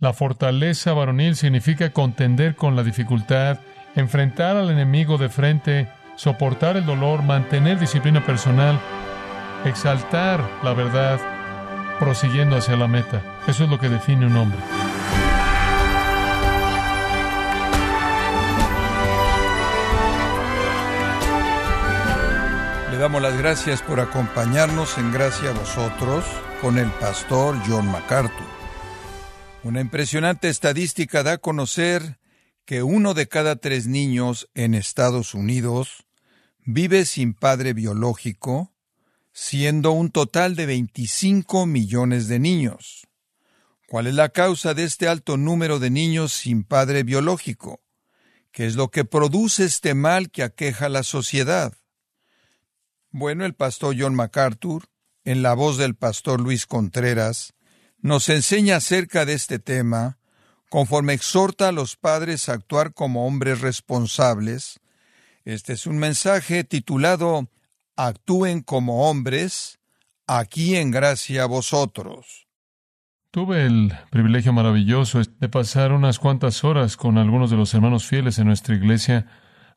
La fortaleza varonil significa contender con la dificultad, enfrentar al enemigo de frente, soportar el dolor, mantener disciplina personal, exaltar la verdad, prosiguiendo hacia la meta. Eso es lo que define un hombre. Le damos las gracias por acompañarnos en Gracia a vosotros con el pastor John MacArthur. Una impresionante estadística da a conocer que uno de cada tres niños en Estados Unidos vive sin padre biológico, siendo un total de 25 millones de niños. ¿Cuál es la causa de este alto número de niños sin padre biológico? ¿Qué es lo que produce este mal que aqueja a la sociedad? Bueno, el pastor John MacArthur, en la voz del pastor Luis Contreras, nos enseña acerca de este tema, conforme exhorta a los padres a actuar como hombres responsables. Este es un mensaje titulado Actúen como hombres, aquí en gracia a vosotros. Tuve el privilegio maravilloso de pasar unas cuantas horas con algunos de los hermanos fieles en nuestra iglesia,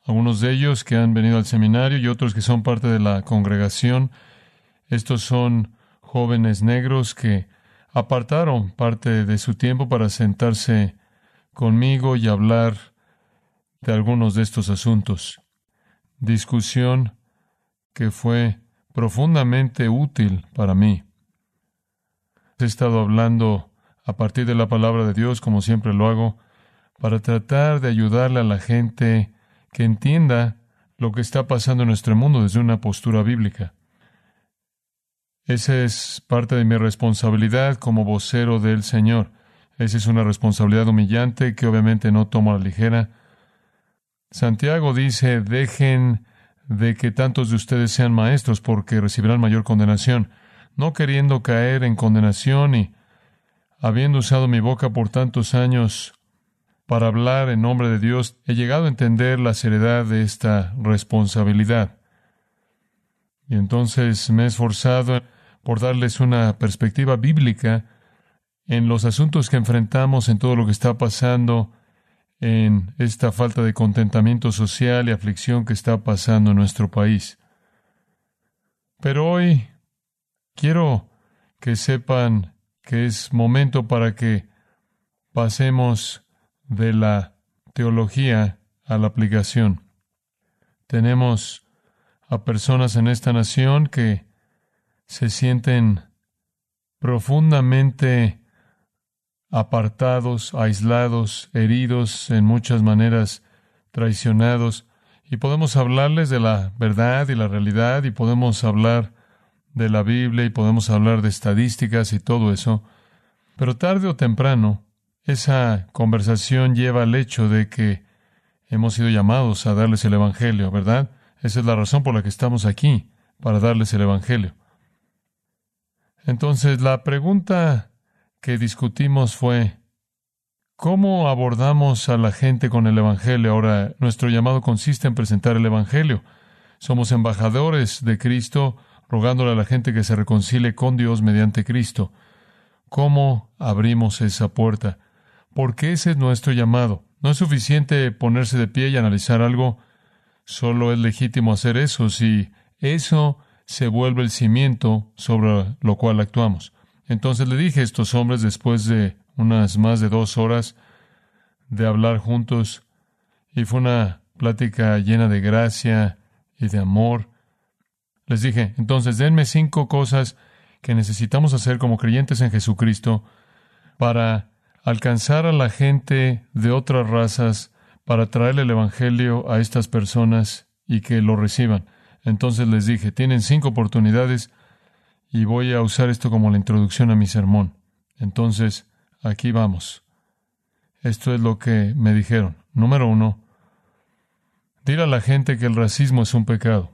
algunos de ellos que han venido al seminario y otros que son parte de la congregación. Estos son jóvenes negros que apartaron parte de su tiempo para sentarse conmigo y hablar de algunos de estos asuntos. Discusión que fue profundamente útil para mí. He estado hablando a partir de la palabra de Dios, como siempre lo hago, para tratar de ayudarle a la gente que entienda lo que está pasando en nuestro mundo desde una postura bíblica. Esa es parte de mi responsabilidad como vocero del Señor. Esa es una responsabilidad humillante que obviamente no tomo a la ligera. Santiago dice, dejen de que tantos de ustedes sean maestros porque recibirán mayor condenación, no queriendo caer en condenación y habiendo usado mi boca por tantos años para hablar en nombre de Dios, he llegado a entender la seriedad de esta responsabilidad. Y entonces me he esforzado por darles una perspectiva bíblica en los asuntos que enfrentamos, en todo lo que está pasando, en esta falta de contentamiento social y aflicción que está pasando en nuestro país. Pero hoy quiero que sepan que es momento para que pasemos de la teología a la aplicación. Tenemos a personas en esta nación que se sienten profundamente apartados, aislados, heridos, en muchas maneras traicionados, y podemos hablarles de la verdad y la realidad, y podemos hablar de la Biblia, y podemos hablar de estadísticas y todo eso, pero tarde o temprano esa conversación lleva al hecho de que hemos sido llamados a darles el Evangelio, ¿verdad? Esa es la razón por la que estamos aquí, para darles el Evangelio. Entonces, la pregunta que discutimos fue, ¿cómo abordamos a la gente con el Evangelio? Ahora, nuestro llamado consiste en presentar el Evangelio. Somos embajadores de Cristo, rogándole a la gente que se reconcilie con Dios mediante Cristo. ¿Cómo abrimos esa puerta? Porque ese es nuestro llamado. No es suficiente ponerse de pie y analizar algo. Solo es legítimo hacer eso si eso se vuelve el cimiento sobre lo cual actuamos. Entonces le dije a estos hombres, después de unas más de dos horas de hablar juntos, y fue una plática llena de gracia y de amor, les dije, entonces denme cinco cosas que necesitamos hacer como creyentes en Jesucristo para alcanzar a la gente de otras razas, para traerle el Evangelio a estas personas y que lo reciban. Entonces les dije, tienen cinco oportunidades y voy a usar esto como la introducción a mi sermón. Entonces, aquí vamos. Esto es lo que me dijeron. Número uno, dile a la gente que el racismo es un pecado.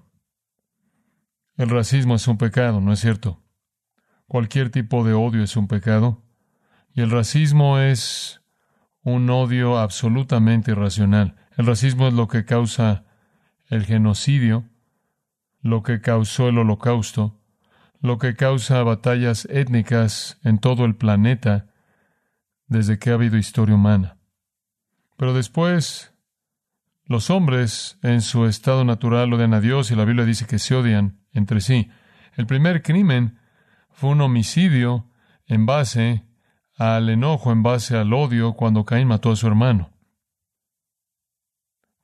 El racismo es un pecado, ¿no es cierto? Cualquier tipo de odio es un pecado. Y el racismo es un odio absolutamente irracional. El racismo es lo que causa el genocidio, lo que causó el holocausto, lo que causa batallas étnicas en todo el planeta desde que ha habido historia humana. Pero después, los hombres en su estado natural odian a Dios y la Biblia dice que se odian entre sí. El primer crimen fue un homicidio en base al enojo, en base al odio, cuando Caín mató a su hermano.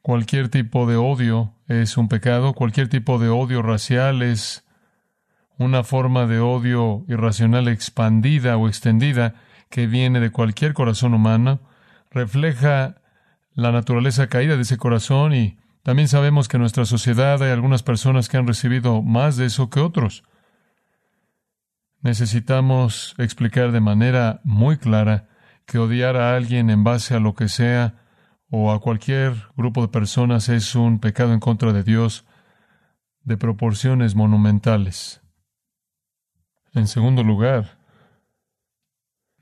Cualquier tipo de odio es un pecado, cualquier tipo de odio racial es una forma de odio irracional expandida o extendida que viene de cualquier corazón humano, refleja la naturaleza caída de ese corazón y también sabemos que en nuestra sociedad hay algunas personas que han recibido más de eso que otros. Necesitamos explicar de manera muy clara que odiar a alguien en base a lo que sea o a cualquier grupo de personas es un pecado en contra de Dios de proporciones monumentales. En segundo lugar,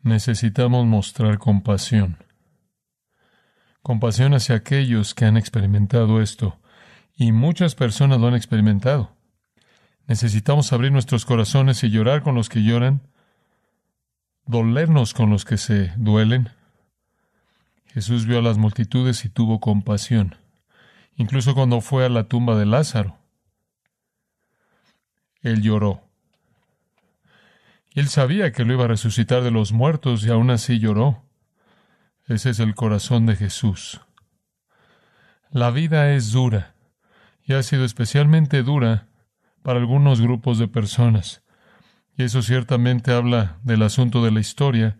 necesitamos mostrar compasión. Compasión hacia aquellos que han experimentado esto. Y muchas personas lo han experimentado. Necesitamos abrir nuestros corazones y llorar con los que lloran, dolernos con los que se duelen. Jesús vio a las multitudes y tuvo compasión, incluso cuando fue a la tumba de Lázaro. Él lloró. Él sabía que lo iba a resucitar de los muertos y aún así lloró. Ese es el corazón de Jesús. La vida es dura y ha sido especialmente dura para algunos grupos de personas. Y eso ciertamente habla del asunto de la historia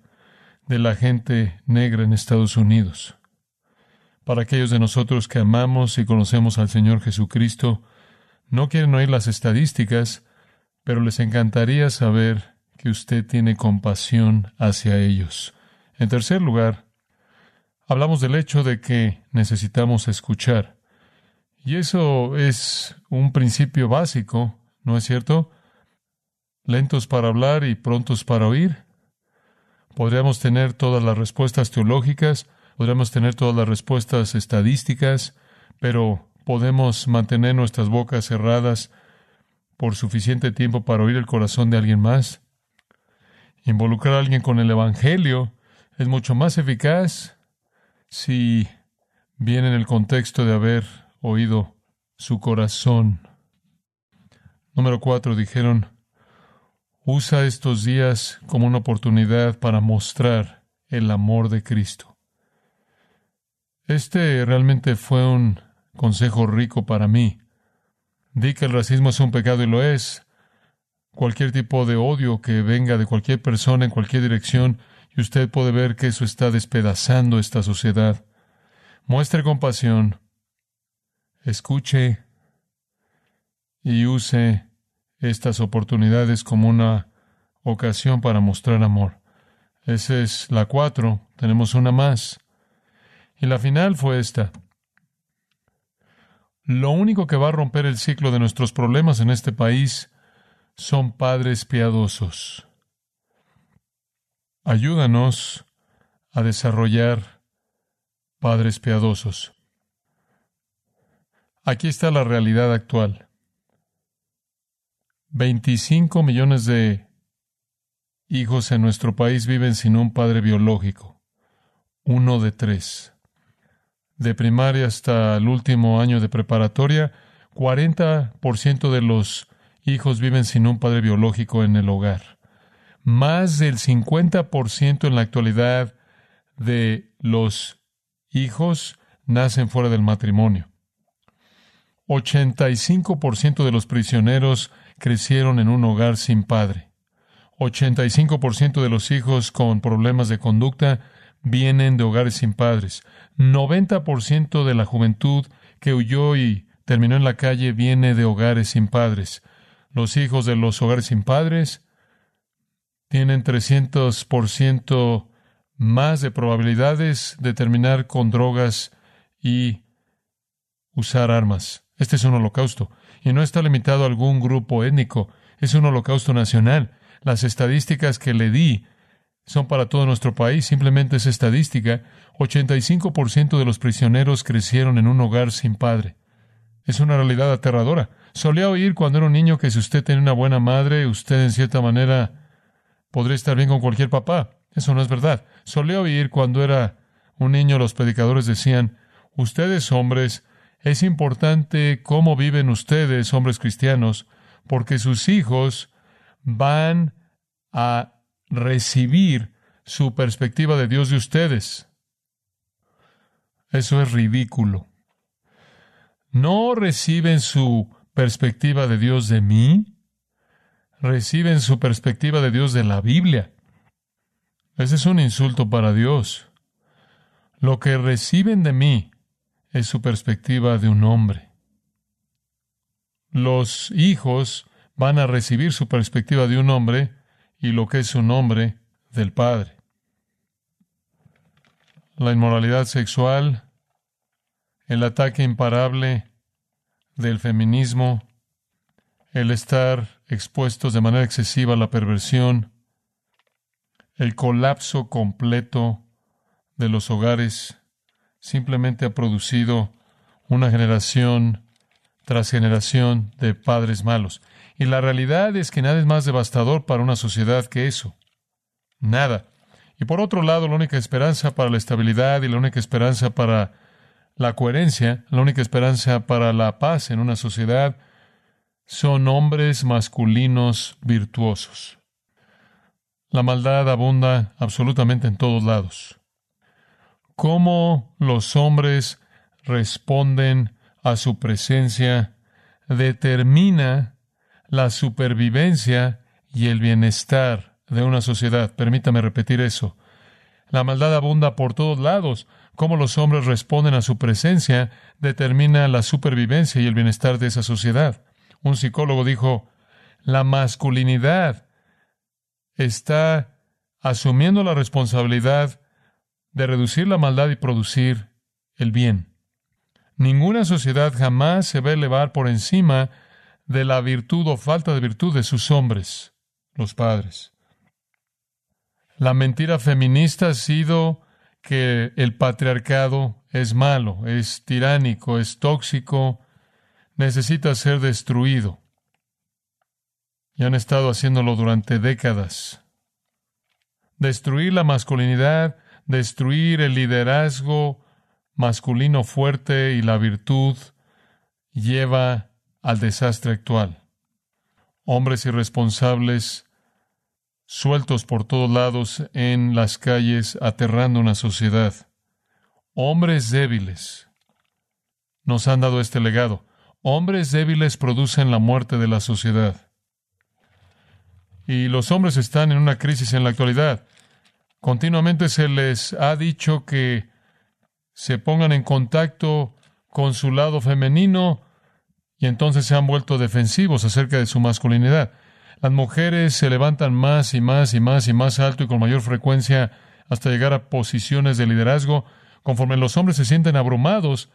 de la gente negra en Estados Unidos. Para aquellos de nosotros que amamos y conocemos al Señor Jesucristo, no quieren oír las estadísticas, pero les encantaría saber que usted tiene compasión hacia ellos. En tercer lugar, hablamos del hecho de que necesitamos escuchar. Y eso es un principio básico, ¿no es cierto? Lentos para hablar y prontos para oír. Podríamos tener todas las respuestas teológicas, podríamos tener todas las respuestas estadísticas, pero podemos mantener nuestras bocas cerradas por suficiente tiempo para oír el corazón de alguien más. Involucrar a alguien con el Evangelio es mucho más eficaz si viene en el contexto de haber oído su corazón. Número cuatro, dijeron, usa estos días como una oportunidad para mostrar el amor de Cristo. Este realmente fue un consejo rico para mí. Di que el racismo es un pecado y lo es, cualquier tipo de odio que venga de cualquier persona en cualquier dirección, y usted puede ver que eso está despedazando esta sociedad. Muestre compasión, escuche y use estas oportunidades como una ocasión para mostrar amor. Esa es la cuatro, tenemos una más. Y la final fue esta. Lo único que va a romper el ciclo de nuestros problemas en este país son padres piadosos. Ayúdanos a desarrollar padres piadosos. Aquí está la realidad actual. 25 millones de hijos en nuestro país viven sin un padre biológico. Uno de tres. De primaria hasta el último año de preparatoria, 40% de los hijos viven sin un padre biológico en el hogar. Más del 50% en la actualidad de los hijos nacen fuera del matrimonio. 85% de los prisioneros crecieron en un hogar sin padre. 85% de los hijos con problemas de conducta vienen de hogares sin padres. 90% de la juventud que huyó y terminó en la calle viene de hogares sin padres. Los hijos de los hogares sin padres tienen 300% más de probabilidades de terminar con drogas y usar armas. Este es un holocausto. Y no está limitado a algún grupo étnico. Es un holocausto nacional. Las estadísticas que le di son para todo nuestro país. Simplemente es estadística. 85% de los prisioneros crecieron en un hogar sin padre. Es una realidad aterradora. Solía oír cuando era un niño que si usted tiene una buena madre, usted en cierta manera podría estar bien con cualquier papá. Eso no es verdad. Solía oír cuando era un niño los predicadores decían, ustedes hombres, es importante cómo viven ustedes, hombres cristianos, porque sus hijos van a recibir su perspectiva de Dios de ustedes. Eso es ridículo. ¿No reciben su perspectiva de Dios de mí? Reciben su perspectiva de Dios de la Biblia. Ese es un insulto para Dios. Lo que reciben de mí es su perspectiva de un hombre. Los hijos van a recibir su perspectiva de un hombre y lo que es un hombre del Padre. La inmoralidad sexual, el ataque imparable del feminismo, el estar expuestos de manera excesiva a la perversión, el colapso completo de los hogares simplemente ha producido una generación tras generación de padres malos. Y la realidad es que nada es más devastador para una sociedad que eso. Nada. Y por otro lado, la única esperanza para la estabilidad y la única esperanza para la coherencia, la única esperanza para la paz en una sociedad son hombres masculinos virtuosos. La maldad abunda absolutamente en todos lados. Cómo los hombres responden a su presencia determina la supervivencia y el bienestar de una sociedad. Permítame repetir eso. La maldad abunda por todos lados. Cómo los hombres responden a su presencia determina la supervivencia y el bienestar de esa sociedad. Un psicólogo dijo, la masculinidad está asumiendo la responsabilidad de reducir la maldad y producir el bien. Ninguna sociedad jamás se va elevar por encima de la virtud o falta de virtud de sus hombres, los padres. La mentira feminista ha sido que el patriarcado es malo, es tiránico, es tóxico, necesita ser destruido. Y han estado haciéndolo durante décadas. Destruir la masculinidad, destruir el liderazgo masculino fuerte y la virtud lleva al desastre actual. Hombres irresponsables sueltos por todos lados en las calles, aterrando una sociedad. Hombres débiles nos han dado este legado. Hombres débiles producen la muerte de la sociedad. Y los hombres están en una crisis en la actualidad. Continuamente se les ha dicho que se pongan en contacto con su lado femenino y entonces se han vuelto defensivos acerca de su masculinidad. Las mujeres se levantan más y más y más y más alto y con mayor frecuencia hasta llegar a posiciones de liderazgo, conforme los hombres se sienten abrumados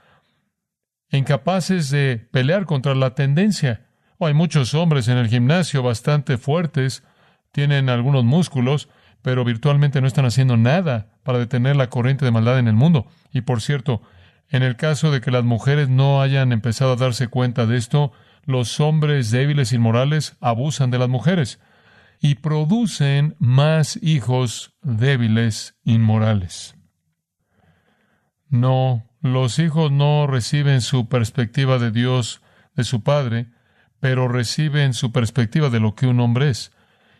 e incapaces de pelear contra la tendencia. O hay muchos hombres en el gimnasio bastante fuertes, tienen algunos músculos, pero virtualmente no están haciendo nada para detener la corriente de maldad en el mundo. Y por cierto, en el caso de que las mujeres no hayan empezado a darse cuenta de esto, los hombres débiles y inmorales abusan de las mujeres y producen más hijos débiles inmorales. No, los hijos no reciben su perspectiva de Dios de su padre, pero reciben su perspectiva de lo que un hombre es.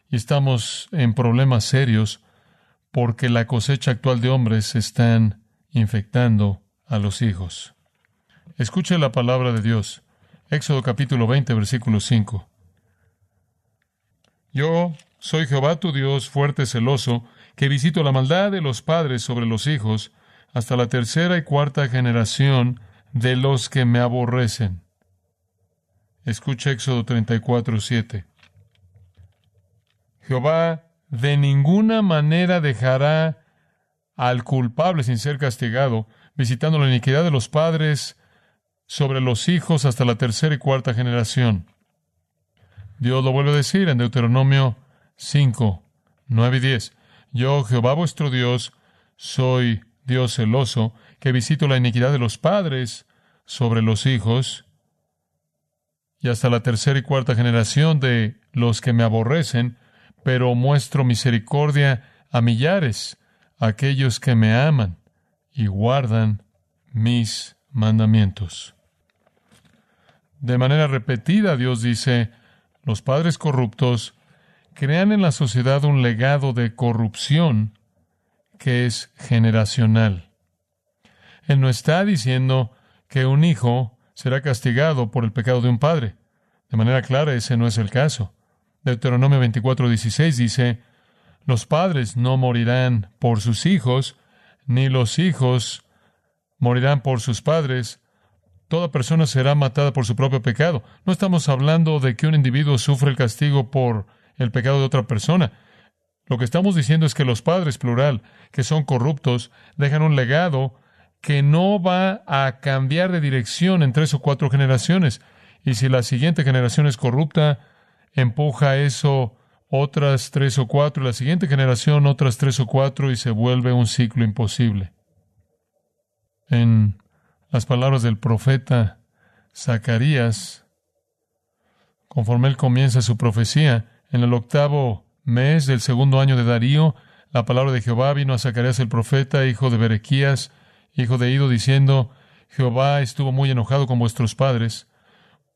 Y estamos en problemas serios porque la cosecha actual de hombres están infectando a los hijos. Escuche la palabra de Dios. Éxodo capítulo 20, versículo 5. Yo soy Jehová tu Dios, fuerte, celoso, que visito la maldad de los padres sobre los hijos hasta la tercera y cuarta generación de los que me aborrecen. Escucha Éxodo 34, 7. Jehová de ninguna manera dejará al culpable sin ser castigado, visitando la iniquidad de los padres sobre los hijos hasta la tercera y cuarta generación. Dios lo vuelve a decir en Deuteronomio 5, 9 y 10. Yo, Jehová vuestro Dios, soy Dios celoso, que visito la iniquidad de los padres sobre los hijos y hasta la tercera y cuarta generación de los que me aborrecen, pero muestro misericordia a millares aquellos que me aman y guardan mis mandamientos. De manera repetida Dios dice, los padres corruptos crean en la sociedad un legado de corrupción que es generacional. Él no está diciendo que un hijo será castigado por el pecado de un padre. De manera clara, ese no es el caso. Deuteronomio 24:16 dice, los padres no morirán por sus hijos, ni los hijos morirán por sus padres. Toda persona será matada por su propio pecado. No estamos hablando de que un individuo sufre el castigo por el pecado de otra persona. Lo que estamos diciendo es que los padres, plural, que son corruptos, dejan un legado que no va a cambiar de dirección en tres o cuatro generaciones. Y si la siguiente generación es corrupta, empuja eso otras tres o cuatro, la siguiente generación otras tres o cuatro y se vuelve un ciclo imposible. En las palabras del profeta Zacarías, conforme él comienza su profecía, en el octavo mes del segundo año de Darío, la palabra de Jehová vino a Zacarías el profeta, hijo de Berequías, hijo de Ido, diciendo, Jehová estuvo muy enojado con vuestros padres.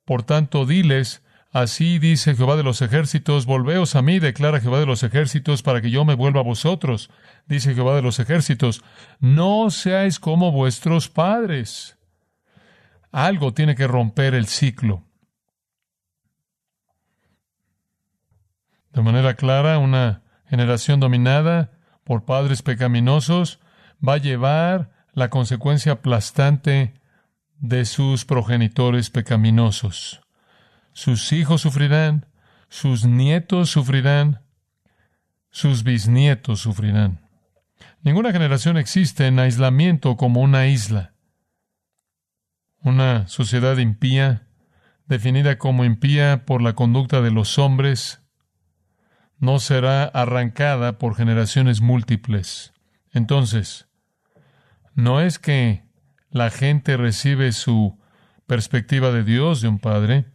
Por tanto, diles, Así dice Jehová de los ejércitos, volveos a mí, declara Jehová de los ejércitos, para que yo me vuelva a vosotros. Dice Jehová de los ejércitos, no seáis como vuestros padres. Algo tiene que romper el ciclo. De manera clara, una generación dominada por padres pecaminosos va a llevar la consecuencia aplastante de sus progenitores pecaminosos sus hijos sufrirán, sus nietos sufrirán, sus bisnietos sufrirán. Ninguna generación existe en aislamiento como una isla. Una sociedad impía, definida como impía por la conducta de los hombres, no será arrancada por generaciones múltiples. Entonces, no es que la gente recibe su perspectiva de Dios de un padre,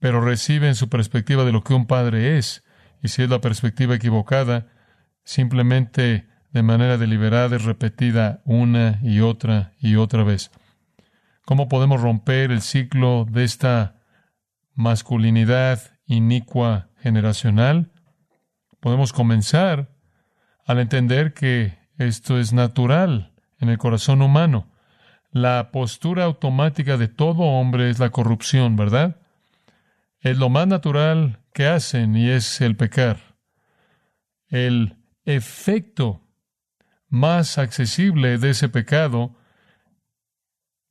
pero reciben su perspectiva de lo que un padre es. Y si es la perspectiva equivocada, simplemente de manera deliberada es repetida una y otra y otra vez. ¿Cómo podemos romper el ciclo de esta masculinidad inicua generacional? Podemos comenzar al entender que esto es natural en el corazón humano. La postura automática de todo hombre es la corrupción, ¿verdad? Es lo más natural que hacen y es el pecar. El efecto más accesible de ese pecado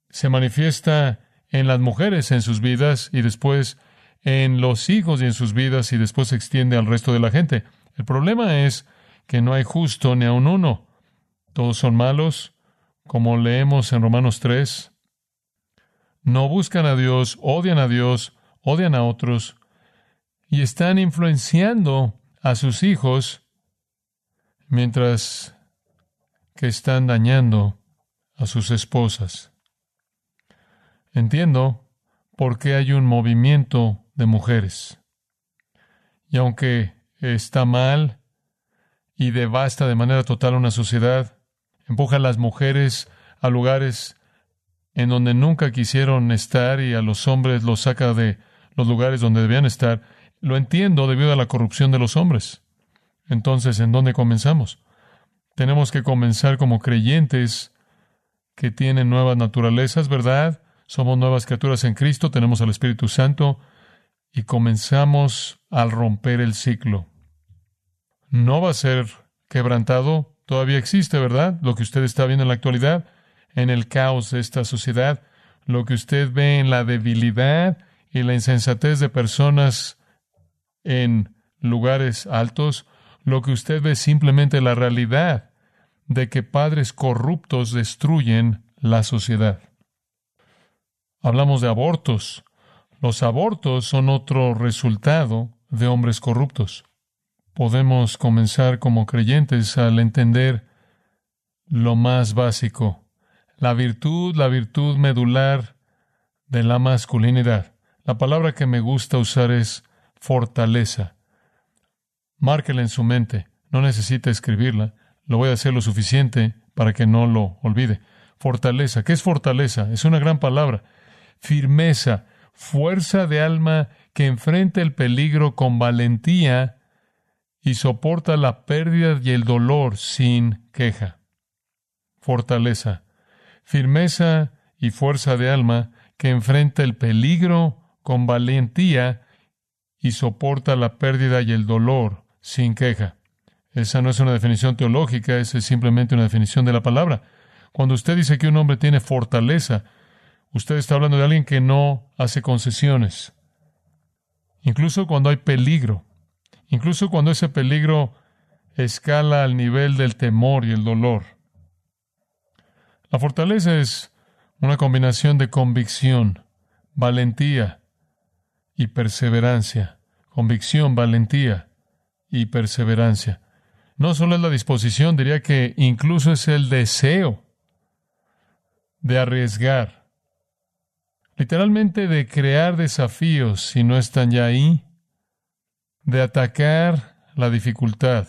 se manifiesta en las mujeres en sus vidas y después en los hijos y en sus vidas y después se extiende al resto de la gente. El problema es que no hay justo ni a un uno. Todos son malos, como leemos en Romanos 3. No buscan a Dios, odian a Dios, odian a otros y están influenciando a sus hijos mientras que están dañando a sus esposas. Entiendo por qué hay un movimiento de mujeres. Y aunque está mal y devasta de manera total una sociedad, empuja a las mujeres a lugares en donde nunca quisieron estar y a los hombres los saca de los lugares donde debían estar. Lo entiendo debido a la corrupción de los hombres. Entonces, ¿en dónde comenzamos? Tenemos que comenzar como creyentes que tienen nuevas naturalezas, ¿verdad? Somos nuevas criaturas en Cristo, tenemos al Espíritu Santo y comenzamos al romper el ciclo. No va a ser quebrantado, todavía existe, ¿verdad? Lo que usted está viendo en la actualidad, en el caos de esta sociedad, lo que usted ve en la debilidad y la insensatez de personas en lugares altos, lo que usted ve es simplemente la realidad de que padres corruptos destruyen la sociedad. Hablamos de abortos. Los abortos son otro resultado de hombres corruptos. Podemos comenzar como creyentes al entender lo más básico, la virtud, la virtud medular de la masculinidad. La palabra que me gusta usar es fortaleza. Márquela en su mente. no necesita escribirla. Lo voy a hacer lo suficiente para que no lo olvide. Fortaleza. ¿Qué es fortaleza? Es una gran palabra. Firmeza, fuerza de alma que enfrenta el peligro con valentía y soporta la pérdida y el dolor sin queja. Fortaleza, firmeza y fuerza de alma que enfrenta el peligro con valentía y soporta la pérdida y el dolor sin queja. Esa no es una definición teológica, esa es simplemente una definición de la palabra. Cuando usted dice que un hombre tiene fortaleza, usted está hablando de alguien que no hace concesiones. Incluso cuando hay peligro, incluso cuando ese peligro escala al nivel del temor y el dolor. La fortaleza es una combinación de convicción, valentía y perseverancia. Convicción, valentía y perseverancia. No solo es la disposición, diría que incluso es el deseo de arriesgar, literalmente de crear desafíos si no están ya ahí, de atacar la dificultad,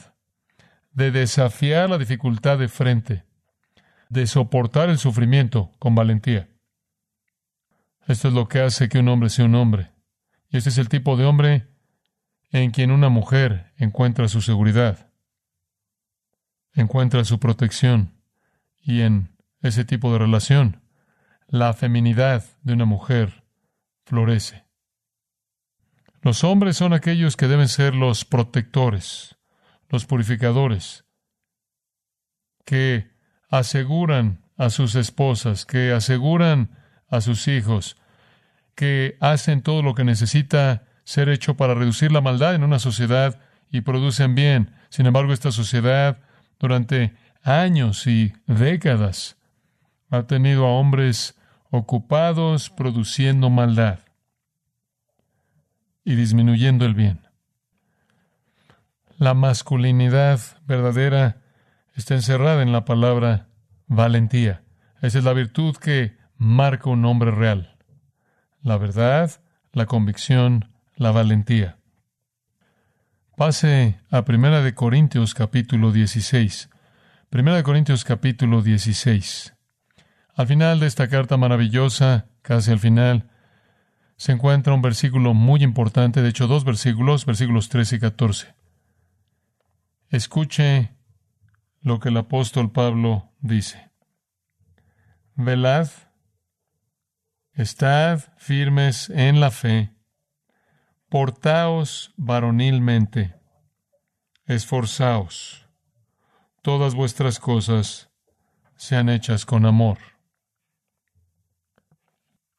de desafiar la dificultad de frente, de soportar el sufrimiento con valentía. Esto es lo que hace que un hombre sea un hombre. Y este es el tipo de hombre en quien una mujer encuentra su seguridad, encuentra su protección y en ese tipo de relación, la feminidad de una mujer florece. Los hombres son aquellos que deben ser los protectores, los purificadores, que aseguran a sus esposas, que aseguran a sus hijos, que hacen todo lo que necesita ser hecho para reducir la maldad en una sociedad y producen bien. Sin embargo, esta sociedad durante años y décadas ha tenido a hombres ocupados produciendo maldad y disminuyendo el bien. La masculinidad verdadera está encerrada en la palabra valentía. Esa es la virtud que marca un hombre real. La verdad, la convicción, la valentía. Pase a Primera de Corintios capítulo 16. Primera de Corintios capítulo 16. Al final de esta carta maravillosa, casi al final, se encuentra un versículo muy importante, de hecho dos versículos, versículos 13 y 14. Escuche lo que el apóstol Pablo dice. Velad, estad firmes en la fe, portaos varonilmente, esforzaos, todas vuestras cosas sean hechas con amor.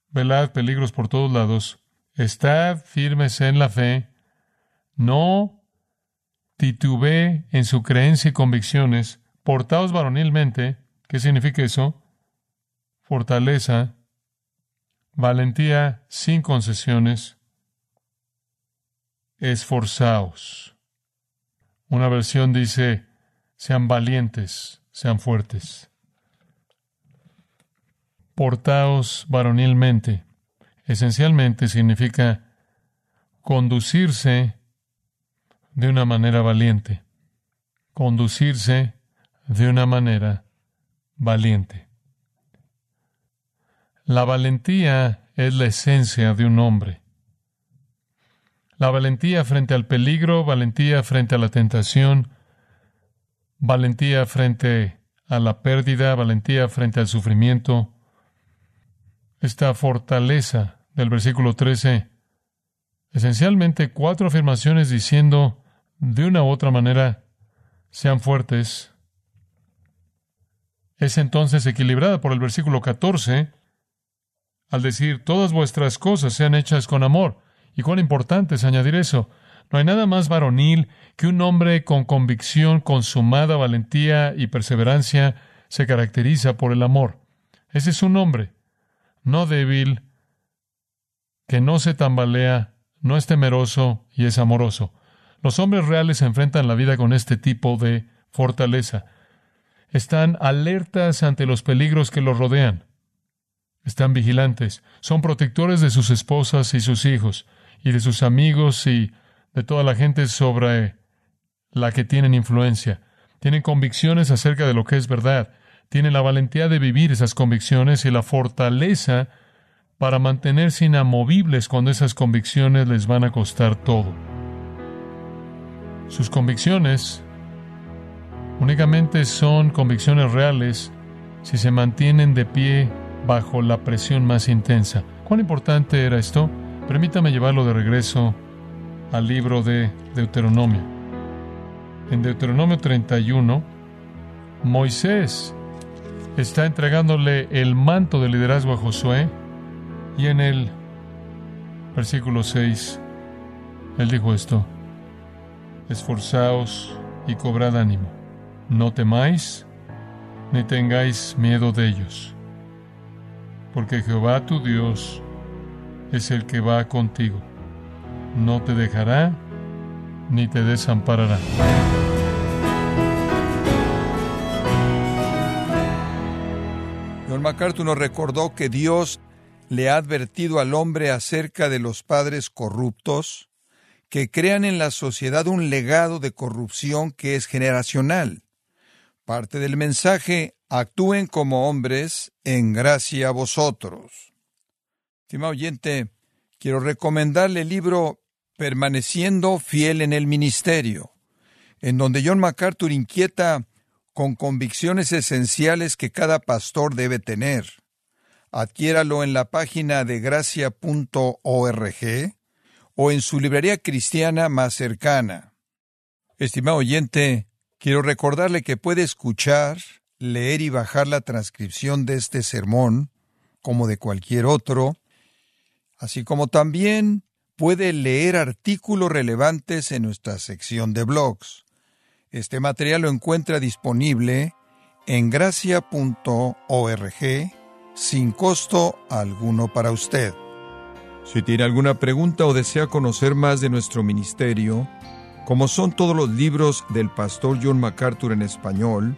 Velad peligros por todos lados. Estad firmes en la fe. No titubee en su creencia y convicciones. Portaos varonilmente. ¿Qué significa eso? Fortaleza, valentía sin concesiones. Esforzaos. Una versión dice, sean valientes, sean fuertes portaos varonilmente. Esencialmente significa conducirse de una manera valiente. Conducirse de una manera valiente. La valentía es la esencia de un hombre. La valentía frente al peligro, valentía frente a la tentación, valentía frente a la pérdida, valentía frente al sufrimiento, esta fortaleza del versículo 13. Esencialmente cuatro afirmaciones diciendo de una u otra manera, sean fuertes. Es entonces equilibrada por el versículo 14 al decir, todas vuestras cosas sean hechas con amor. Y cuán importante es añadir eso. No hay nada más varonil que un hombre con convicción, consumada valentía y perseverancia se caracteriza por el amor. Ese es un hombre no débil, que no se tambalea, no es temeroso y es amoroso. Los hombres reales enfrentan la vida con este tipo de fortaleza. Están alertas ante los peligros que los rodean. Están vigilantes, son protectores de sus esposas y sus hijos, y de sus amigos y de toda la gente sobre la que tienen influencia. Tienen convicciones acerca de lo que es verdad. Tienen la valentía de vivir esas convicciones y la fortaleza para mantenerse inamovibles cuando esas convicciones les van a costar todo. Sus convicciones únicamente son convicciones reales si se mantienen de pie bajo la presión más intensa. ¿Cuán importante era esto? Permítame llevarlo de regreso al libro de Deuteronomio. En Deuteronomio 31, Moisés está entregándole el manto de liderazgo a Josué y en el versículo 6, él dijo esto, esforzaos y cobrad ánimo, no temáis ni tengáis miedo de ellos, porque Jehová tu Dios es el que va contigo, no te dejará ni te desamparará. John MacArthur nos recordó que Dios le ha advertido al hombre acerca de los padres corruptos que crean en la sociedad un legado de corrupción que es generacional. Parte del mensaje, actúen como hombres en gracia a vosotros. Estimado oyente, quiero recomendarle el libro Permaneciendo fiel en el ministerio, en donde John MacArthur inquieta con convicciones esenciales que cada pastor debe tener. Adquiéralo en la página de gracia.org o en su librería cristiana más cercana. Estimado oyente, quiero recordarle que puede escuchar, leer y bajar la transcripción de este sermón, como de cualquier otro, así como también puede leer artículos relevantes en nuestra sección de blogs. Este material lo encuentra disponible en gracia.org sin costo alguno para usted. Si tiene alguna pregunta o desea conocer más de nuestro ministerio, como son todos los libros del pastor John MacArthur en español